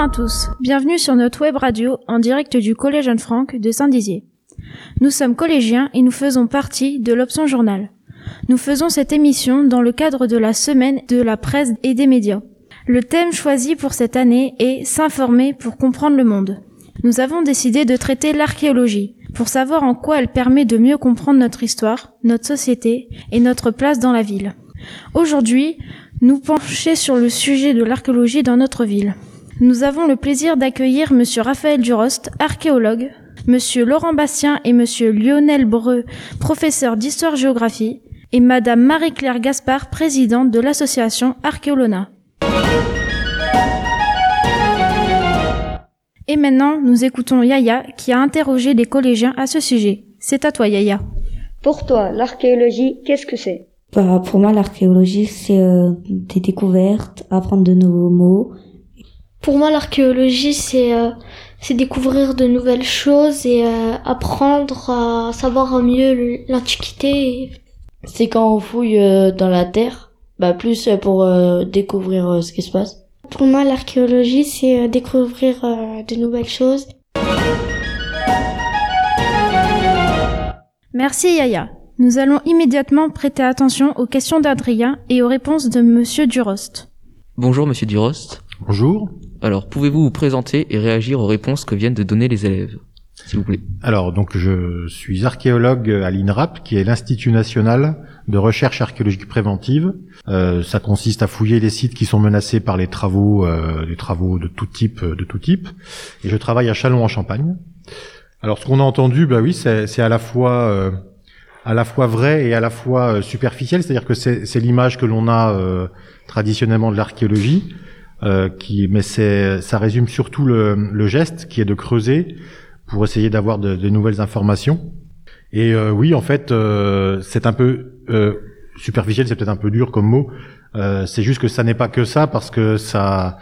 Bonjour à tous, bienvenue sur notre web radio en direct du Collège Anne-Franck de Saint-Dizier. Nous sommes collégiens et nous faisons partie de l'Option Journal. Nous faisons cette émission dans le cadre de la semaine de la presse et des médias. Le thème choisi pour cette année est S'informer pour comprendre le monde. Nous avons décidé de traiter l'archéologie, pour savoir en quoi elle permet de mieux comprendre notre histoire, notre société et notre place dans la ville. Aujourd'hui, nous pencher sur le sujet de l'archéologie dans notre ville. Nous avons le plaisir d'accueillir Monsieur Raphaël Durost, archéologue, Monsieur Laurent Bastien et Monsieur Lionel Breu, professeur d'histoire-géographie, et Madame Marie-Claire Gaspard, présidente de l'association Archéolona. Et maintenant, nous écoutons Yaya qui a interrogé les collégiens à ce sujet. C'est à toi Yaya. Pour toi, l'archéologie, qu'est-ce que c'est? Bah, Pour moi, l'archéologie, c'est euh, des découvertes, apprendre de nouveaux mots. Pour moi, l'archéologie, c'est euh, c'est découvrir de nouvelles choses et euh, apprendre à savoir mieux l'Antiquité. C'est quand on fouille dans la terre, bah plus pour découvrir ce qui se passe. Pour moi, l'archéologie, c'est découvrir de nouvelles choses. Merci Yaya. Nous allons immédiatement prêter attention aux questions d'Adrien et aux réponses de Monsieur Durost. Bonjour Monsieur Durost. Bonjour. Alors, pouvez-vous vous présenter et réagir aux réponses que viennent de donner les élèves, s'il vous plaît? Alors, donc, je suis archéologue à l'INRAP, qui est l'Institut national de recherche archéologique préventive. Euh, ça consiste à fouiller les sites qui sont menacés par les travaux, euh, des travaux de tout type, de tout type. Et je travaille à Châlons-en-Champagne. Alors, ce qu'on a entendu, bah oui, c'est à la fois euh, à la fois vrai et à la fois euh, superficiel, c'est-à-dire que c'est l'image que l'on a euh, traditionnellement de l'archéologie, qui mais ça résume surtout le, le, geste qui est de creuser pour essayer d'avoir de, de, nouvelles informations. Et euh, oui, en fait, c'est un peu superficiel, c'est peut-être un peu dur comme mot. c'est juste que ça n'est pas que ça parce que ça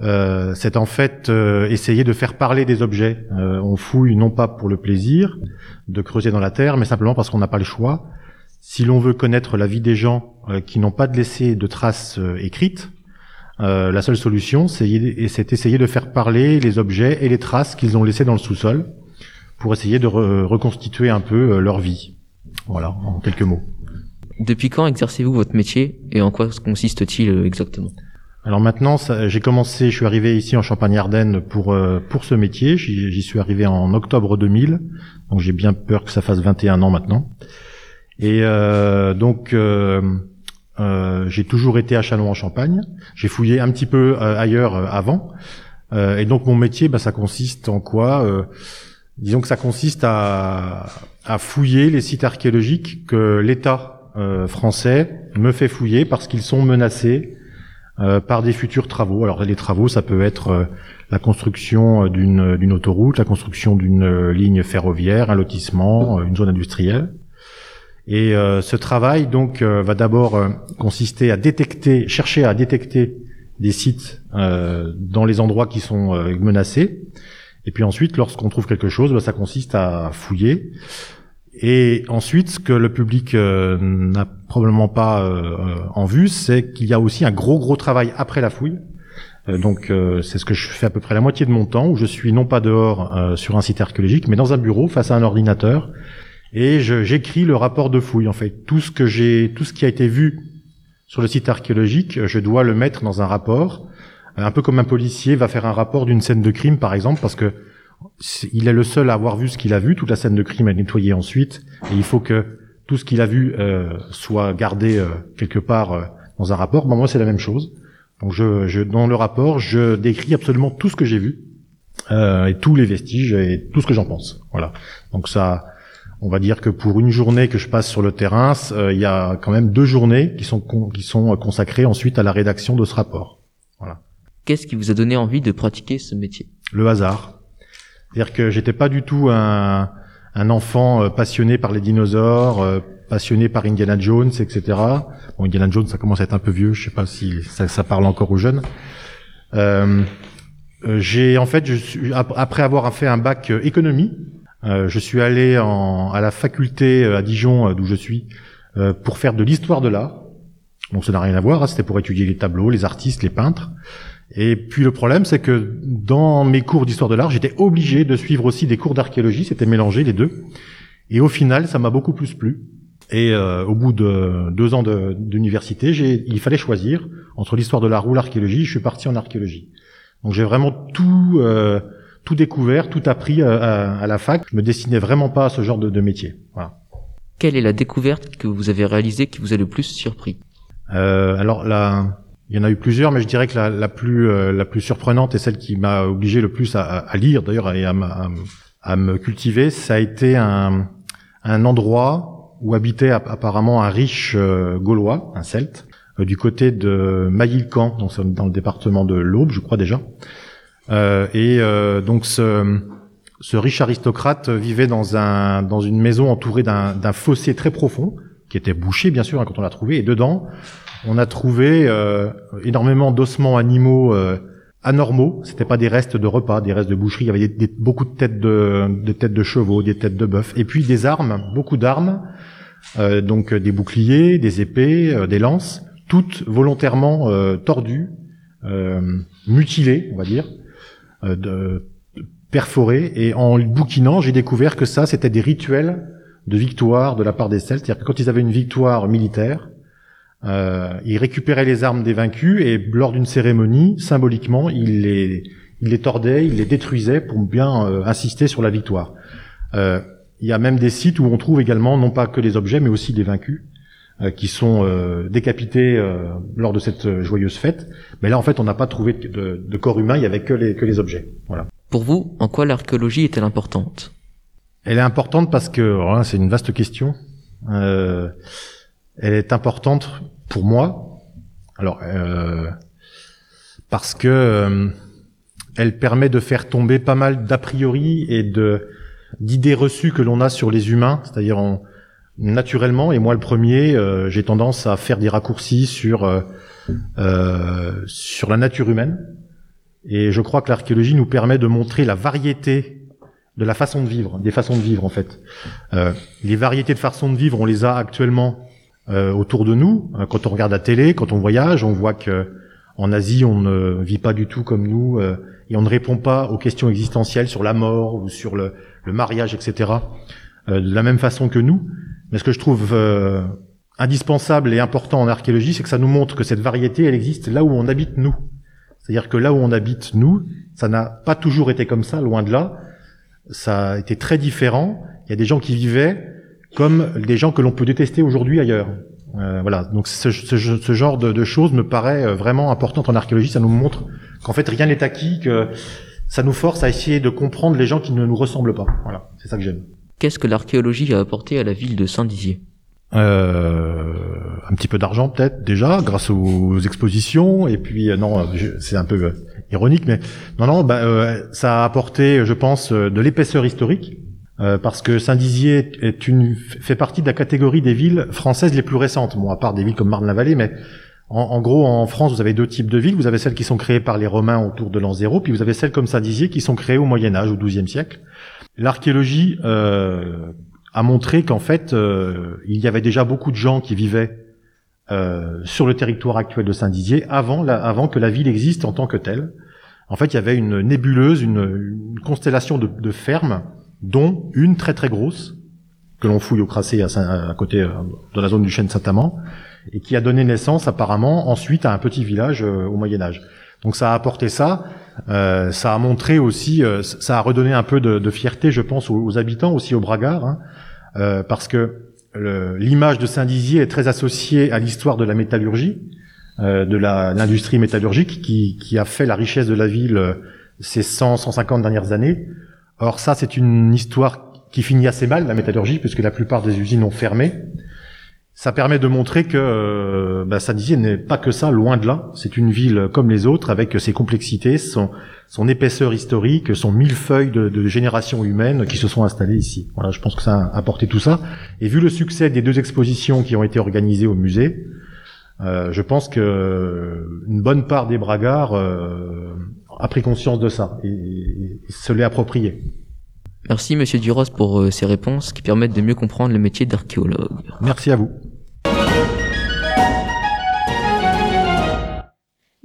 euh, c'est en fait euh, essayer de faire parler des objets. Euh, on fouille non pas pour le plaisir de creuser dans la terre, mais simplement parce qu'on n'a pas le choix. Si l'on veut connaître la vie des gens qui n'ont pas de laissé de traces écrites, la seule solution, c'est essayer de faire parler les objets et les traces qu'ils ont laissées dans le sous-sol pour essayer de reconstituer un peu leur vie. Voilà, en quelques mots. Depuis quand exercez-vous votre métier et en quoi consiste-t-il exactement? Alors maintenant, j'ai commencé, je suis arrivé ici en Champagne-Ardenne pour euh, pour ce métier. J'y suis arrivé en octobre 2000, donc j'ai bien peur que ça fasse 21 ans maintenant. Et euh, donc euh, j'ai toujours été à Châlons-en-Champagne. J'ai fouillé un petit peu ailleurs avant. et donc mon métier, bah, ça consiste en quoi Disons que ça consiste à, à fouiller les sites archéologiques que l'État français me fait fouiller parce qu'ils sont menacés euh, par des futurs travaux. Alors les travaux, ça peut être euh, la construction euh, d'une autoroute, la construction d'une ligne ferroviaire, un lotissement, une zone industrielle. Et ce travail donc va d'abord consister à détecter, chercher à détecter des sites dans les endroits qui sont menacés. Et puis ensuite, lorsqu'on trouve quelque chose, bah, ça consiste à fouiller. Et ensuite, ce que le public euh, n'a probablement pas euh, en vue, c'est qu'il y a aussi un gros gros travail après la fouille. Euh, donc c'est ce que je fais à peu près la moitié de mon temps, où je suis non pas dehors sur un site archéologique, mais dans un bureau face à un ordinateur, et j'écris le rapport de fouille. En fait, tout ce que j'ai, tout ce qui a été vu sur le site archéologique, je dois le mettre dans un rapport, un peu comme un policier va faire un rapport d'une scène de crime, par exemple, parce que il est le seul à avoir vu ce qu'il a vu. Toute la scène de crime est nettoyée ensuite, et il faut que tout ce qu'il a vu euh, soit gardé euh, quelque part euh, dans un rapport. Moi, c'est la même chose. Donc, je, je, dans le rapport, je décris absolument tout ce que j'ai vu et tous les vestiges et tout ce que j'en pense. Voilà. Donc ça, on va dire que pour une journée que je passe sur le terrain, il y a quand même deux journées qui sont qui sont consacrées ensuite à la rédaction de ce rapport. Voilà. Qu'est-ce qui vous a donné envie de pratiquer ce métier? Le hasard. C'est-à-dire que j'étais pas du tout un, un enfant euh, passionné par les dinosaures, euh, passionné par Indiana Jones, etc. Bon, Indiana Jones, ça commence à être un peu vieux. Je sais pas si ça, ça parle encore aux jeunes. Euh, euh j'ai en fait, je suis, après avoir fait un bac économie, euh, je suis allé en, à la faculté à Dijon, d'où je suis, euh, pour faire de l'histoire de l'art. Donc ça n'a rien à voir. Hein, C'était pour étudier les tableaux, les artistes, les peintres. Et puis le problème, c'est que dans mes cours d'histoire de l'art, j'étais obligé de suivre aussi des cours d'archéologie, c'était mélangé les deux. Et au final, ça m'a beaucoup plus plu. Et euh, au bout de deux ans de- d'université, j'ai- il fallait choisir entre l'histoire de l'art ou l'archéologie. Je suis parti en archéologie. Donc j'ai vraiment tout euh, tout découvert, tout appris à, à- la fac. Je me destinais vraiment pas à ce genre de, de métier. Voilà. Quelle est la découverte que vous avez réalisée qui vous a le plus surpris? Euh, alors là, il y en a eu plusieurs, mais je dirais que la, la plus euh, la plus surprenante et celle qui m'a obligé le plus à, lire d'ailleurs et à, me cultiver, ça a été un, un endroit où habitait app- apparemment un riche euh, gaulois, un celte, euh, du côté de Mailly-le-Camp, donc dans le département de l'Aube, je crois déjà. Euh, et euh, donc ce ce riche aristocrate vivait dans un dans une maison entourée d'un fossé très profond qui était bouché bien sûr hein, quand on l'a trouvé. Et dedans on a trouvé euh, énormément d'ossements animaux euh, anormaux. C'était pas des restes de repas des restes de boucherie. Il y avait des, des- beaucoup de têtes de des têtes de chevaux des têtes de bœuf et puis des armes beaucoup d'armes euh, donc euh, des boucliers des épées des lances toutes volontairement tordues mutilées on va dire de, perforées et en bouquinant j'ai découvert que ça c'était des rituels de victoire de la part des Celtes, c'est-à-dire que quand ils avaient une victoire militaire, euh, ils récupéraient les armes des vaincus et lors d'une cérémonie, symboliquement, ils les, ils les tordaient, ils les détruisaient pour bien euh, insister sur la victoire. Euh, il y a même des sites où on trouve également non pas que les objets, mais aussi les vaincus. euh, qui sont euh, décapités euh, lors de cette euh, joyeuse fête. Mais là, en fait, on n'a pas trouvé de, de- de corps humain, il y avait que les, que les objets. Voilà. Pour vous, en quoi l'archéologie est-elle importante? Elle est importante parce que c'est une vaste question. Euh, elle est importante pour moi. Alors euh, parce que euh, elle permet de faire tomber pas mal d'a priori et de d'idées reçues que l'on a sur les humains, c'est-à-dire on- naturellement et moi le premier, euh, j'ai tendance à faire des raccourcis sur euh, euh, sur la nature humaine. Et je crois que l'archéologie nous permet de montrer la variété de la façon de vivre, des façons de vivre en fait. Euh, les variétés de façons de vivre, on les a actuellement euh, autour de nous. Euh, Quand on regarde la télé, quand on voyage, on voit que en Asie, on ne vit pas du tout comme nous et on ne répond pas aux questions existentielles sur la mort ou sur le, le mariage, etc. de la même façon que nous. Mais ce que je trouve euh, indispensable et important en archéologie, c'est que ça nous montre que cette variété, elle existe là où on habite nous. C'est-à-dire que là où on habite nous, ça n'a pas toujours été comme ça, loin de là ça a été très différent. Il y a des gens qui vivaient comme des gens que l'on peut détester aujourd'hui ailleurs. Euh, voilà. Donc ce, genre de, de choses me paraît euh, vraiment importante en archéologie. Ça nous montre qu'en fait rien n'est acquis, que ça nous force à essayer de comprendre les gens qui ne nous ressemblent pas. Voilà. C'est ça que j'aime. Qu'est-ce que l'archéologie a apporté à la ville de Saint-Dizier? Euh, un petit peu d'argent peut-être déjà grâce aux expositions. Et puis euh, non c'est un peu euh, ironique mais non non bah, euh, ça a apporté je pense euh, de l'épaisseur historique parce que Saint-Dizier est une fait partie de la catégorie des villes françaises les plus récentes. Bon à part des villes comme Marne-la-Vallée mais en, en gros en France vous avez deux types de villes vous avez celles qui sont créées par les Romains autour de l'an zéro puis vous avez celles comme Saint-Dizier qui sont créées au Moyen Âge au XIIe siècle l'archéologie euh, a montré qu'en fait, euh, il y avait déjà beaucoup de gens qui vivaient euh, sur le territoire actuel de Saint-Dizier avant, la- avant que la ville existe en tant que telle. En fait, il y avait une nébuleuse, une, une constellation de, de fermes, dont une très très grosse, que l'on fouille au Crasset à, à côté euh, de la zone du chêne Saint-Amand, et qui a donné naissance apparemment ensuite à un petit village euh, au Moyen Âge. Donc ça a apporté ça, euh, ça a montré aussi, euh, ça a redonné un peu de, de fierté, je pense, aux, aux habitants, aussi aux bragards, hein, euh, parce que l'image de Saint-Dizier est très associée à l'histoire de la métallurgie, euh, de l'industrie métallurgique, qui, qui a fait la richesse de la ville euh, ces 100, 150 dernières années. Or ça, c'est une histoire qui finit assez mal, la métallurgie, puisque la plupart des usines ont fermé. Ça permet de montrer que euh, bah, Saint-Dizier n'est pas que ça, loin de là. C'est une ville comme les autres, avec ses complexités, son, son épaisseur historique, son millefeuille de, de générations humaines qui se sont installées ici. Voilà, je pense que ça a apporté tout ça. Et vu le succès des deux expositions qui ont été organisées au musée, euh, je pense que une bonne part des bragards euh, a pris conscience de ça et, et se l'est approprié. Merci Monsieur Duros pour euh, ces réponses qui permettent de mieux comprendre le métier d'archéologue. Merci à vous.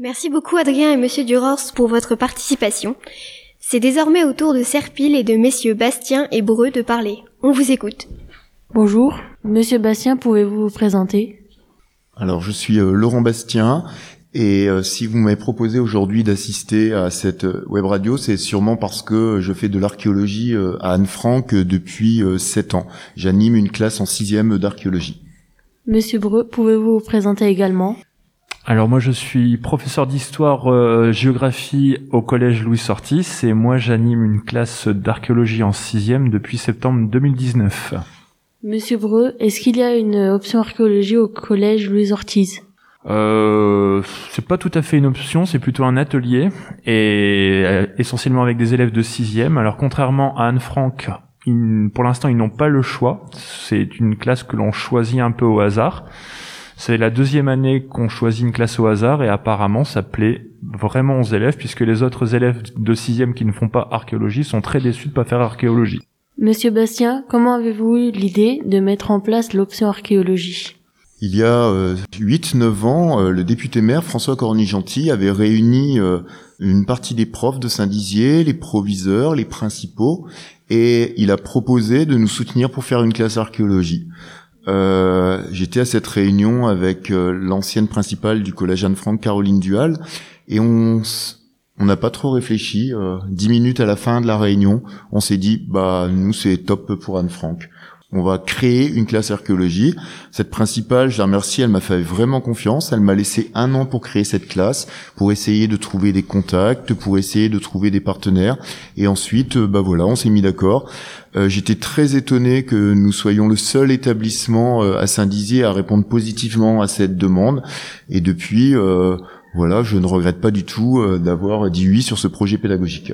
Merci beaucoup Adrien et Monsieur Durors pour votre participation. C'est désormais au tour de Serpil et de messieurs Bastien et Breu de parler. On vous écoute. Bonjour, Monsieur Bastien, pouvez-vous vous présenter? Alors, je suis euh, Laurent Bastien, et euh, si vous m'avez proposé aujourd'hui d'assister à cette euh, web radio, c'est sûrement parce que je fais de l'archéologie à Anne-Franck depuis sept ans. J'anime une classe en sixième d'archéologie. Monsieur Breu, pouvez-vous vous présenter également? Alors moi je suis professeur d'histoire euh, géographie au collège Louis Sortis et moi j'anime une classe d'archéologie en sixième depuis septembre 2019. Monsieur Breu, est-ce qu'il y a une option archéologie au collège Louis Ortiz? Euh, c'est pas tout à fait une option, c'est plutôt un atelier et euh, essentiellement avec des élèves de sixième. Alors contrairement à Anne Frank, pour l'instant ils n'ont pas le choix. C'est une classe que l'on choisit un peu au hasard. C'est la deuxième année qu'on choisit une classe au hasard et apparemment ça plaît vraiment aux élèves puisque les autres élèves de sixième qui ne font pas archéologie sont très déçus de pas faire archéologie. Monsieur Bastien, comment avez-vous eu l'idée de mettre en place l'option archéologie? Il y a euh, 8-9 ans, euh, le député maire François Corny-Gentil avait réuni euh, une partie des profs de Saint-Dizier, les proviseurs, les principaux, et il a proposé de nous soutenir pour faire une classe archéologie. Euh, j'étais à cette réunion avec euh, l'ancienne principale du collège Anne-Franck, Caroline Dual, et on on n'a pas trop réfléchi. Euh, dix minutes à la fin de la réunion, on s'est dit bah nous c'est top pour Anne-Franck on va créer une classe archéologie. Cette principale, je la remercie, elle m'a fait vraiment confiance. Elle m'a laissé un an pour créer cette classe, pour essayer de trouver des contacts, pour essayer de trouver des partenaires. Et ensuite, euh, bah voilà, on s'est mis d'accord. Euh, j'étais très étonné que nous soyons le seul établissement euh, à Saint-Dizier à répondre positivement à cette demande. Et depuis, voilà, je ne regrette pas du tout d'avoir dit oui sur ce projet pédagogique.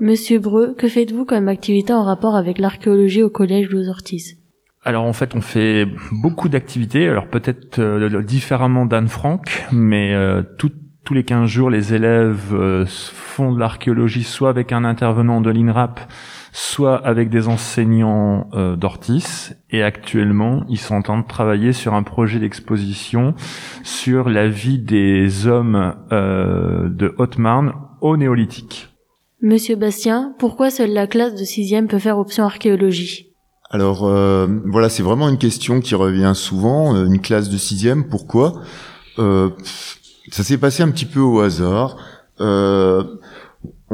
Monsieur Breu, que faites-vous comme activité en rapport avec l'archéologie au collège Louis Ortiz? Alors en fait, on fait beaucoup d'activités. Alors peut-être euh, différemment d'Anne Frank, mais euh, tous les 15 jours, les élèves euh, font de l'archéologie soit avec un intervenant de l'INRAP, soit avec des enseignants d'Ortis. Et actuellement, ils sont en train de travailler sur un projet d'exposition sur la vie des hommes de Haute-Marne au néolithique. Monsieur Bastien, pourquoi seule la classe de sixième peut faire option archéologie? Alors euh, voilà, c'est vraiment une question qui revient souvent. Euh, une classe de sixième, pourquoi? Euh, Ça s'est passé un petit peu au hasard.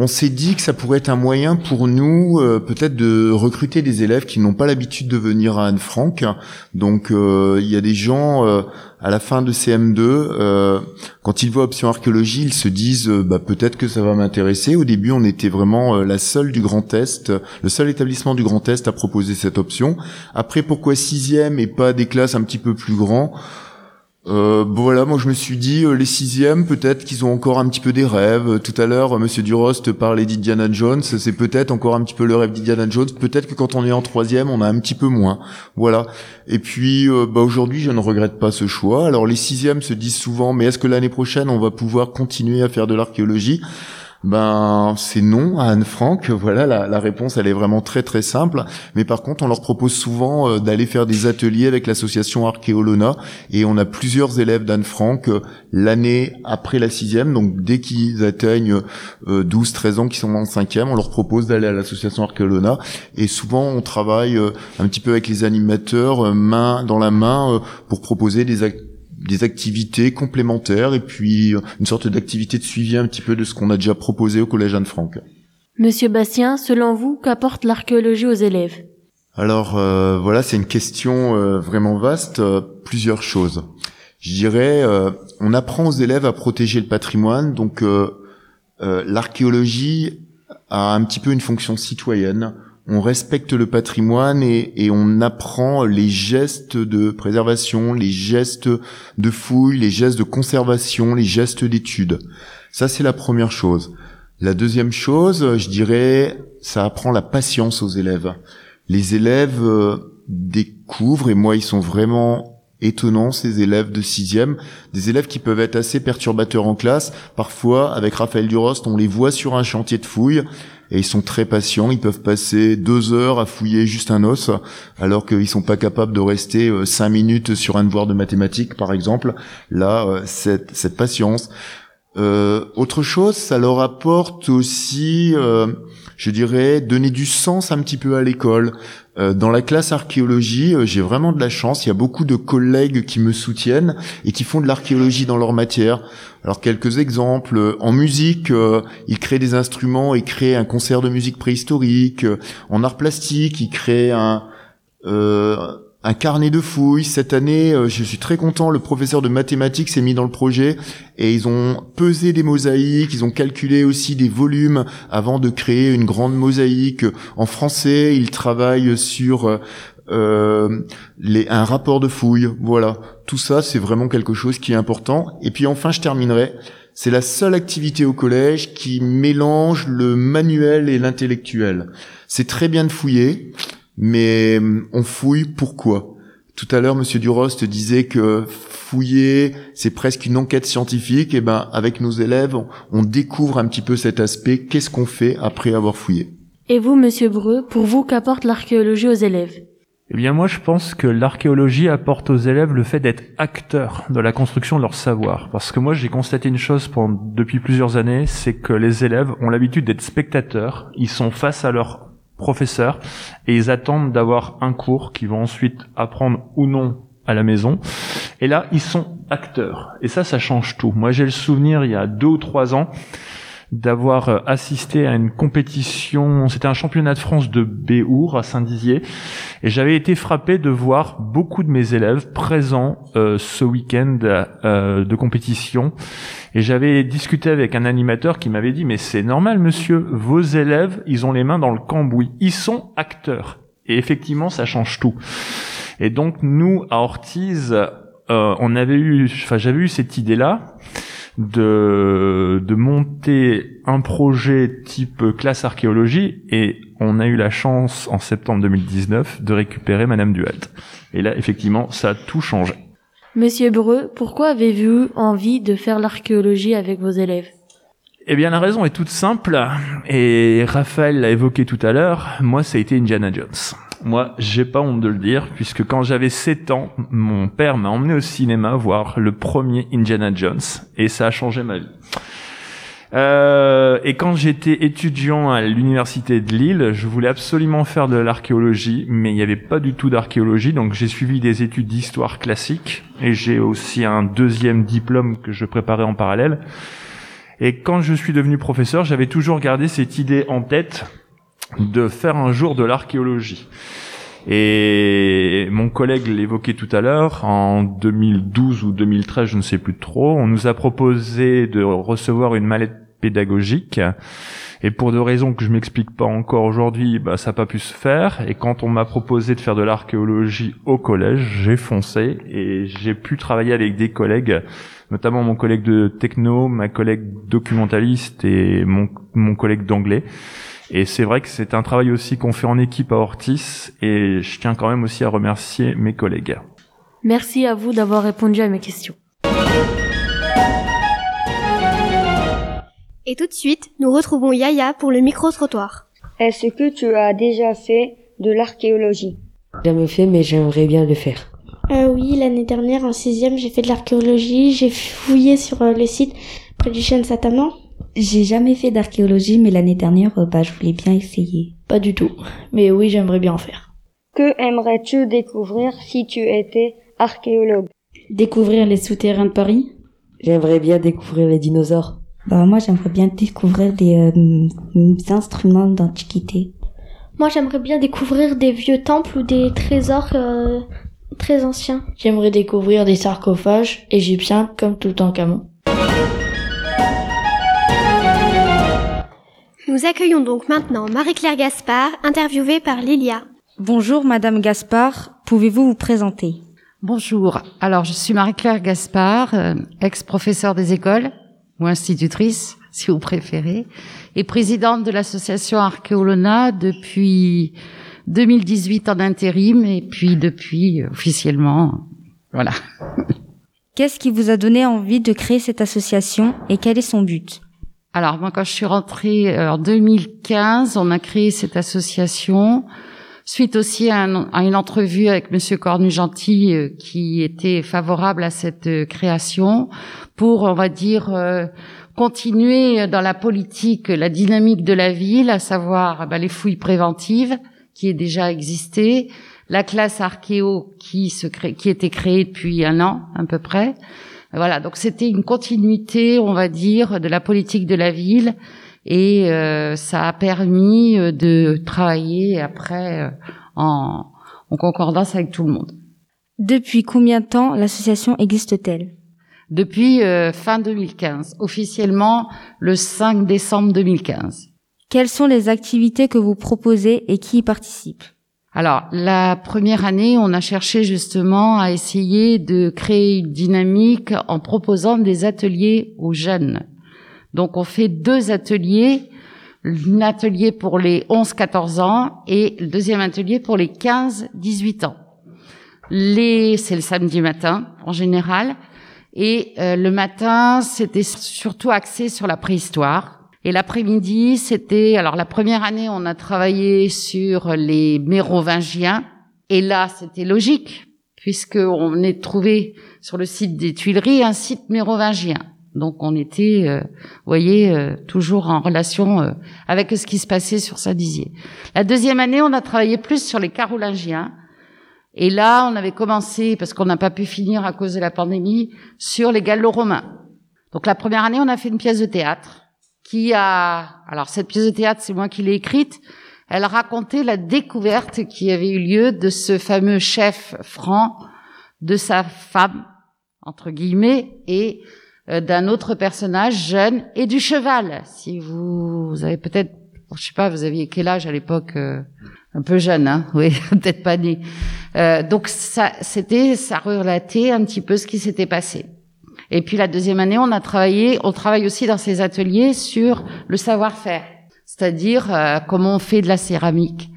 On s'est dit que ça pourrait être un moyen pour nous euh, peut-être de recruter des élèves qui n'ont pas l'habitude de venir à Anne-Franck. Donc euh, il y a des gens euh, à la fin de CM2, quand ils voient option archéologie, ils se disent bah, peut-être que ça va m'intéresser. Au début, on était vraiment la seule du Grand Est, le seul établissement du Grand Est à proposer cette option. Après, pourquoi sixième et pas des classes un petit peu plus grands? Euh, voilà, moi je me suis dit euh, les sixièmes, peut-être qu'ils ont encore un petit peu des rêves. Tout à l'heure, euh, Monsieur Durost parlait d'Indiana Jones, c'est peut-être encore un petit peu le rêve d'Indiana Jones. Peut-être que quand on est en troisième, on a un petit peu moins. Voilà. Et puis, euh, bah, aujourd'hui, je ne regrette pas ce choix. Alors les sixièmes se disent souvent, mais est-ce que l'année prochaine, on va pouvoir continuer à faire de l'archéologie? Ben c'est non à Anne Frank. Voilà, la, réponse elle est vraiment très très simple. Mais par contre, on leur propose souvent euh, d'aller faire des ateliers avec l'association Archéolona et on a plusieurs élèves d'Anne Frank euh, l'année après la sixième. Donc dès qu'ils atteignent 12-13 euh, ans, qui sont en cinquième, on leur propose d'aller à l'association Archéolona et souvent on travaille un petit peu avec les animateurs main dans la main pour proposer des activités des activités complémentaires et puis euh, une sorte d'activité de suivi un petit peu de ce qu'on a déjà proposé au collège Anne-Franck. Monsieur Bastien, selon vous, qu'apporte l'archéologie aux élèves? Alors euh, voilà, c'est une question euh, vraiment vaste, plusieurs choses. Je dirais, on apprend aux élèves à protéger le patrimoine, donc l'archéologie a un petit peu une fonction citoyenne on respecte le patrimoine et, et, on apprend les gestes de préservation, les gestes de fouille, les gestes de conservation, les gestes d'étude. Ça, c'est la première chose. La deuxième chose, je dirais, ça apprend la patience aux élèves. Les élèves euh, découvrent, et moi, ils sont vraiment étonnants, ces élèves de sixième, des élèves qui peuvent être assez perturbateurs en classe. Parfois, avec Raphaël Durost, on les voit sur un chantier de fouille, et ils sont très patients. Ils peuvent passer deux heures à fouiller juste un os, alors qu'ils sont pas capables de rester euh, cinq minutes sur un devoir de mathématiques, par exemple. Là, euh, cette, cette patience. Euh, autre chose, ça leur apporte aussi, euh, je dirais, donner du sens un petit peu à l'école. Euh, dans la classe archéologie, euh, j'ai vraiment de la chance. Il y a beaucoup de collègues qui me soutiennent et qui font de l'archéologie dans leur matière. Alors quelques exemples. En musique, euh, ils créent des instruments et créent un concert de musique préhistorique. En art plastique, ils créent un un carnet de fouilles. Cette année, euh, je suis très content, le professeur de mathématiques s'est mis dans le projet et ils ont pesé des mosaïques, ils ont calculé aussi des volumes avant de créer une grande mosaïque. En français, ils travaillent sur euh, les, un rapport de fouilles. Voilà, tout ça, c'est vraiment quelque chose qui est important. Et puis enfin, je terminerai. C'est la seule activité au collège qui mélange le manuel et l'intellectuel. C'est très bien de fouiller, mais hum, on fouille pourquoi? Tout à l'heure, Monsieur Durost disait que fouiller, c'est presque une enquête scientifique. Et ben, avec nos élèves, on découvre un petit peu cet aspect. Qu'est-ce qu'on fait après avoir fouillé? Et vous, Monsieur Breu, pour vous, qu'apporte l'archéologie aux élèves? Eh bien moi je pense que l'archéologie apporte aux élèves le fait d'être acteurs de la construction de leur savoir. Parce que moi j'ai constaté une chose pendant, depuis plusieurs années, c'est que les élèves ont l'habitude d'être spectateurs, ils sont face à leur professeurs et ils attendent d'avoir un cours qu'ils vont ensuite apprendre ou non à la maison. Et là, ils sont acteurs. Et ça, ça change tout. Moi, j'ai le souvenir, il y a deux ou trois ans, d'avoir euh, assisté à une compétition, c'était un championnat de France de Béour à Saint-Dizier, et j'avais été frappé de voir beaucoup de mes élèves présents euh, ce week-end euh, de compétition, et j'avais discuté avec un animateur qui m'avait dit mais c'est normal monsieur, vos élèves ils ont les mains dans le cambouis, ils sont acteurs, et effectivement ça change tout. Et donc nous à Ortiz, on avait eu, enfin j'avais eu cette idée là de, de monter un projet type classe archéologie et on a eu la chance en septembre 2019 de récupérer Madame Duhalt. Et là, effectivement, ça a tout changé. Monsieur Breu, pourquoi avez-vous envie de faire l'archéologie avec vos élèves? Eh bien, la raison est toute simple, et Raphaël l'a évoqué tout à l'heure, moi, ça a été Indiana Jones. Moi, j'ai pas honte de le dire, puisque quand j'avais 7 ans, mon père m'a emmené au cinéma voir le premier Indiana Jones, et ça a changé ma vie. Euh, et quand j'étais étudiant à l'université de Lille, je voulais absolument faire de l'archéologie, mais il n'y avait pas du tout d'archéologie, donc j'ai suivi des études d'histoire classique, et j'ai aussi un deuxième diplôme que je préparais en parallèle. Et quand je suis devenu professeur, j'avais toujours gardé cette idée en tête de faire un jour de l'archéologie. Et mon collègue l'évoquait tout à l'heure, en 2012 ou 2013, je ne sais plus trop, on nous a proposé de recevoir une mallette pédagogique. Et pour de raisons que je m'explique pas encore aujourd'hui, bah, ça n'a pas pu se faire. Et quand on m'a proposé de faire de l'archéologie au collège, j'ai foncé et j'ai pu travailler avec des collègues, notamment mon collègue de techno, ma collègue documentaliste et mon, mon collègue d'anglais. Et c'est vrai que c'est un travail aussi qu'on fait en équipe à Ortis et je tiens quand même aussi à remercier mes collègues. Merci à vous d'avoir répondu à mes questions. Et tout de suite, nous retrouvons Yaya pour le micro-trottoir. Est-ce que tu as déjà fait de l'archéologie? Jamais fait, mais j'aimerais bien le faire. Euh, oui, l'année dernière, en sixième, j'ai fait de l'archéologie. J'ai fouillé sur euh, le site près du chêne Sataman. J'ai jamais fait d'archéologie, mais l'année dernière, euh, bah, je voulais bien essayer. Pas du tout. Mais oui, j'aimerais bien en faire. Que aimerais-tu découvrir si tu étais archéologue? Découvrir les souterrains de Paris? J'aimerais bien découvrir les dinosaures. Bah, moi, j'aimerais bien découvrir des euh, instruments d'antiquité. Moi, j'aimerais bien découvrir des vieux temples ou des trésors euh, très anciens. J'aimerais découvrir des sarcophages égyptiens comme Toutankhamon. Nous accueillons donc maintenant Marie-Claire Gaspard, interviewée par Lilia. Bonjour Madame Gaspard, pouvez-vous vous présenter? Bonjour, alors je suis Marie-Claire Gaspard, euh, ex-professeure des écoles, ou institutrice, si vous préférez, et présidente de l'association Archéolona depuis 2018 en intérim, et puis depuis officiellement, voilà. Qu'est-ce qui vous a donné envie de créer cette association et quel est son but? Alors moi, quand je suis rentrée euh, en 2015, on a créé cette association suite aussi à, une entrevue avec Monsieur Cornu-Gentil euh, qui était favorable à cette euh, création pour, on va dire, continuer dans la politique, la dynamique de la ville, à savoir bah, les fouilles préventives qui est déjà existé, la classe archéo qui se crée, qui était créée depuis un an à peu près. Voilà, donc c'était une continuité, on va dire, de la politique de la ville et euh, ça a permis euh, de travailler après euh, en, en concordance avec tout le monde. Depuis combien de temps l'association existe-t-elle? Depuis euh, fin 2015, officiellement le 5 décembre 2015. Quelles sont les activités que vous proposez et qui y participent? Alors, la première année, on a cherché justement à essayer de créer une dynamique en proposant des ateliers aux jeunes. Donc, on fait deux ateliers, un atelier pour les 11-14 ans et le deuxième atelier pour les 15-18 ans. Les, c'est le samedi matin en général. Et euh, le matin, c'était surtout axé sur la préhistoire. Et l'après-midi, c'était alors la première année, on a travaillé sur les Mérovingiens. Et là, c'était logique puisque on est trouvé sur le site des Tuileries un site mérovingien. Donc on était, euh, vous voyez, euh, toujours en relation euh, avec ce qui se passait sur Saint-Dizier. La deuxième année, on a travaillé plus sur les Carolingiens. Et là, on avait commencé, parce qu'on n'a pas pu finir à cause de la pandémie, sur les Gallo-Romains. Donc la première année, on a fait une pièce de théâtre qui a... Alors cette pièce de théâtre, c'est moi qui l'ai écrite. Elle racontait la découverte qui avait eu lieu de ce fameux chef franc, de sa femme, entre guillemets, et euh, d'un autre personnage jeune, et du cheval. Si vous, avez peut-être... Je sais pas, vous aviez quel âge à l'époque euh, un peu jeune, hein Oui, peut-être pas né. Euh, donc ça, c'était, ça relatait un petit peu ce qui s'était passé. Et puis la deuxième année, on a travaillé, on travaille aussi dans ces ateliers sur le savoir-faire, c'est-à-dire euh, comment on fait de la céramique,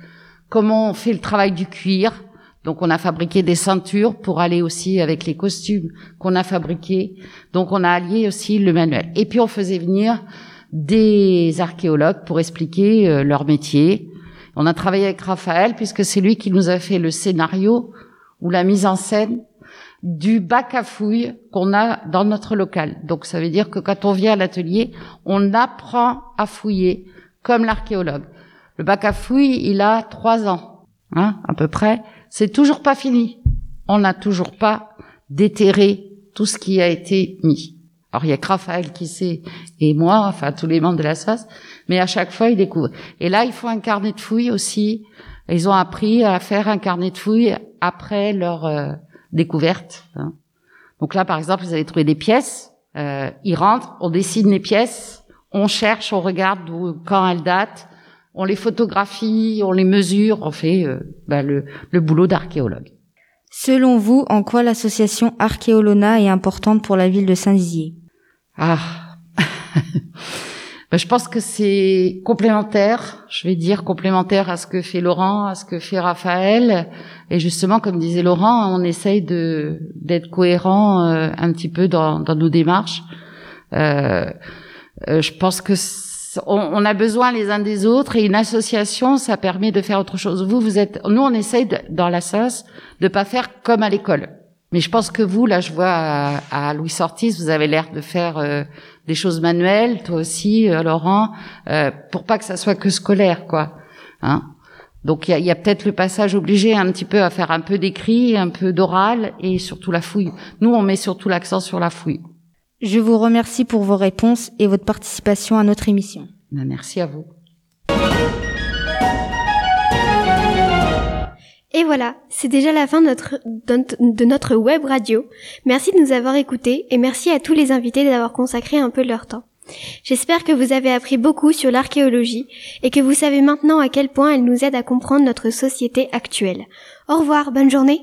comment on fait le travail du cuir. Donc on a fabriqué des ceintures pour aller aussi avec les costumes qu'on a fabriqués. Donc on a allié aussi le manuel. Et puis on faisait venir des archéologues pour expliquer euh, leur métier, on a travaillé avec Raphaël puisque c'est lui qui nous a fait le scénario ou la mise en scène du bac à fouilles qu'on a dans notre local. Donc ça veut dire que quand on vient à l'atelier, on apprend à fouiller comme l'archéologue. Le bac à fouilles, il a trois ans, hein, à peu près. C'est toujours pas fini. On n'a toujours pas déterré tout ce qui a été mis. Alors il y a que Raphaël qui sait et moi, enfin tous les membres de la SAS, mais à chaque fois ils découvrent. Et là il faut un carnet de fouilles aussi. Ils ont appris à faire un carnet de fouilles après leur euh, découverte. hein. Donc là par exemple vous avez trouvé des pièces, euh, ils rentrent, on dessine les pièces, on cherche, on regarde d'où- quand elles datent, on les photographie, on les mesure, on fait euh, bah, le, le boulot d'archéologue. Selon vous, en quoi l'association Archéolona est importante pour la ville de Saint-Dizier? Ah, Ben, je pense que c'est complémentaire, je vais dire complémentaire à ce que fait Laurent, à ce que fait Raphaël. Et justement, comme disait Laurent, on essaye de d'être cohérent euh, un petit peu dans, dans nos démarches. Euh, euh, je pense que on, on a besoin les uns des autres et une association, ça permet de faire autre chose. Vous, vous êtes, nous, on essaye dans la SOS de pas faire comme à l'école. Mais je pense que vous, là, je vois à, à Louis Ortiz, vous avez l'air de faire euh, des choses manuelles, toi aussi, euh, Laurent, euh, pour pas que ça soit que scolaire, quoi. Hein Donc il y a, y a peut-être le passage obligé un petit peu à faire un peu d'écrit, un peu d'oral et surtout la fouille. Nous, on met surtout l'accent sur la fouille. Je vous remercie pour vos réponses et votre participation à notre émission. Ben, merci à vous. Et voilà, c'est déjà la fin de notre, web radio. Merci de nous avoir écoutés et merci à tous les invités d'avoir consacré un peu de leur temps. J'espère que vous avez appris beaucoup sur l'archéologie et que vous savez maintenant à quel point elle nous aide à comprendre notre société actuelle. Au revoir, bonne journée